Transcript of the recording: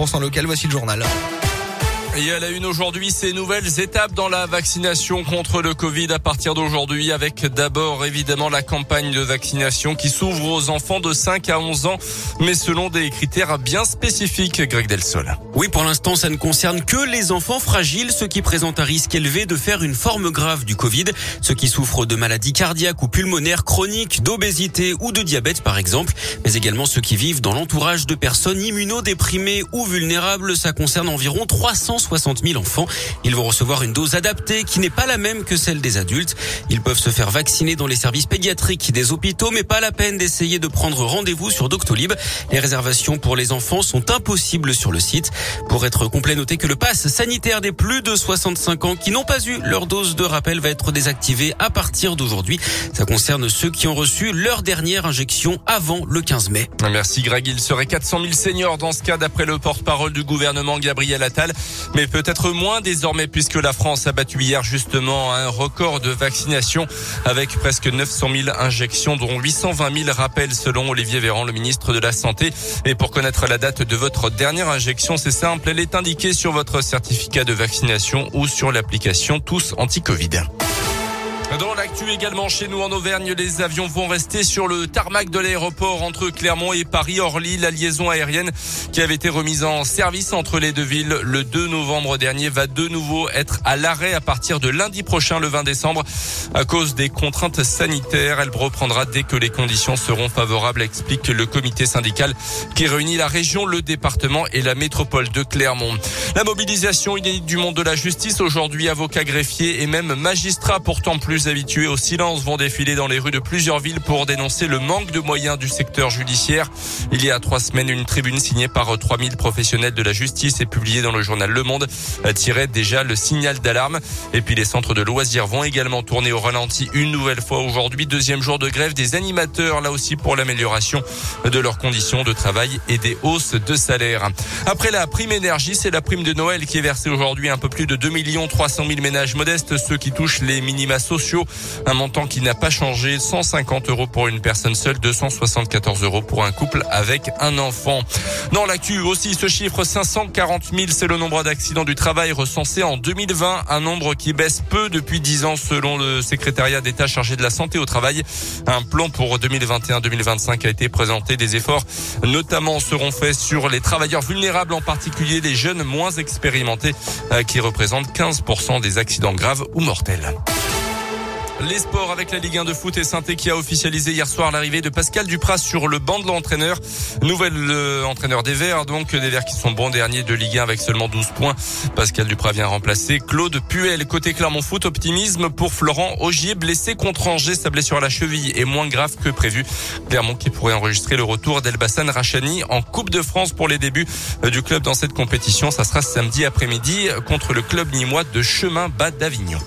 100% local. Voici le journal. Et à la une aujourd'hui, ces nouvelles étapes dans la vaccination contre le Covid à partir d'aujourd'hui avec d'abord évidemment la campagne de vaccination qui s'ouvre aux enfants de 5 à 11 ans, mais selon des critères bien spécifiques, Greg Delsol. Oui, pour l'instant, ça ne concerne que les enfants fragiles, ceux qui présentent un risque élevé de faire une forme grave du Covid, ceux qui souffrent de maladies cardiaques ou pulmonaires chroniques, d'obésité ou de diabète par exemple, mais également ceux qui vivent dans l'entourage de personnes immunodéprimées ou vulnérables. Ça concerne environ 300 60 000 enfants. Ils vont recevoir une dose adaptée qui n'est pas la même que celle des adultes. Ils peuvent se faire vacciner dans les services pédiatriques des hôpitaux, mais pas la peine d'essayer de prendre rendez-vous sur Doctolib. Les réservations pour les enfants sont impossibles sur le site. Pour être complet, notez que le pass sanitaire des plus de 65 ans qui n'ont pas eu leur dose de rappel va être désactivé à partir d'aujourd'hui. Ça concerne ceux qui ont reçu leur dernière injection avant le 15 mai. Merci Greg. Il serait 400 000 seniors dans ce cas d'après le porte-parole du gouvernement Gabriel Attal. Mais peut-être moins désormais puisque la France a battu hier justement un record de vaccination avec presque 900 000 injections dont 820 000 rappels selon Olivier Véran, le ministre de la Santé. Et pour connaître la date de votre dernière injection, c'est simple, elle est indiquée sur votre certificat de vaccination ou sur l'application Tous Anti-Covid. Dans l'actu également chez nous en Auvergne, les avions vont rester sur le tarmac de l'aéroport entre Clermont et Paris-Orly. La liaison aérienne qui avait été remise en service entre les deux villes le 2 novembre dernier va de nouveau être à l'arrêt à partir de lundi prochain, le 20 décembre, à cause des contraintes sanitaires. Elle reprendra dès que les conditions seront favorables, explique le comité syndical qui réunit la région, le département et la métropole de Clermont. La mobilisation inédite du monde de la justice aujourd'hui, avocats, greffiers et même magistrats pourtant plus habitués au silence vont défiler dans les rues de plusieurs villes pour dénoncer le manque de moyens du secteur judiciaire. Il y a trois semaines, une tribune signée par 3000 professionnels de la justice et publiée dans le journal Le Monde tirait déjà le signal d'alarme. Et puis les centres de loisirs vont également tourner au ralenti une nouvelle fois aujourd'hui. Deuxième jour de grève des animateurs, là aussi pour l'amélioration de leurs conditions de travail et des hausses de salaire. Après la prime énergie, c'est la prime de Noël qui est versée aujourd'hui un peu plus de 2 300 000 ménages modestes, ceux qui touchent les minima sociaux un montant qui n'a pas changé, 150 euros pour une personne seule, 274 euros pour un couple avec un enfant. Dans l'actu aussi, ce chiffre 540 000, c'est le nombre d'accidents du travail recensés en 2020, un nombre qui baisse peu depuis 10 ans selon le secrétariat d'État chargé de la santé au travail. Un plan pour 2021-2025 a été présenté. Des efforts notamment seront faits sur les travailleurs vulnérables, en particulier les jeunes moins expérimentés euh, qui représentent 15% des accidents graves ou mortels. Les sports avec la Ligue 1 de foot et saint qui a officialisé hier soir l'arrivée de Pascal Dupras sur le banc de l'entraîneur. Nouvel euh, entraîneur des Verts, donc des Verts qui sont bons derniers de Ligue 1 avec seulement 12 points. Pascal Dupras vient remplacer Claude Puel. Côté Clermont Foot, optimisme pour Florent Augier, blessé contre Angers. Sa blessure à la cheville est moins grave que prévu. Clermont qui pourrait enregistrer le retour d'Elbassan Rachani en Coupe de France pour les débuts euh, du club dans cette compétition. Ça sera samedi après-midi contre le club nîmois de Chemin Bas d'Avignon.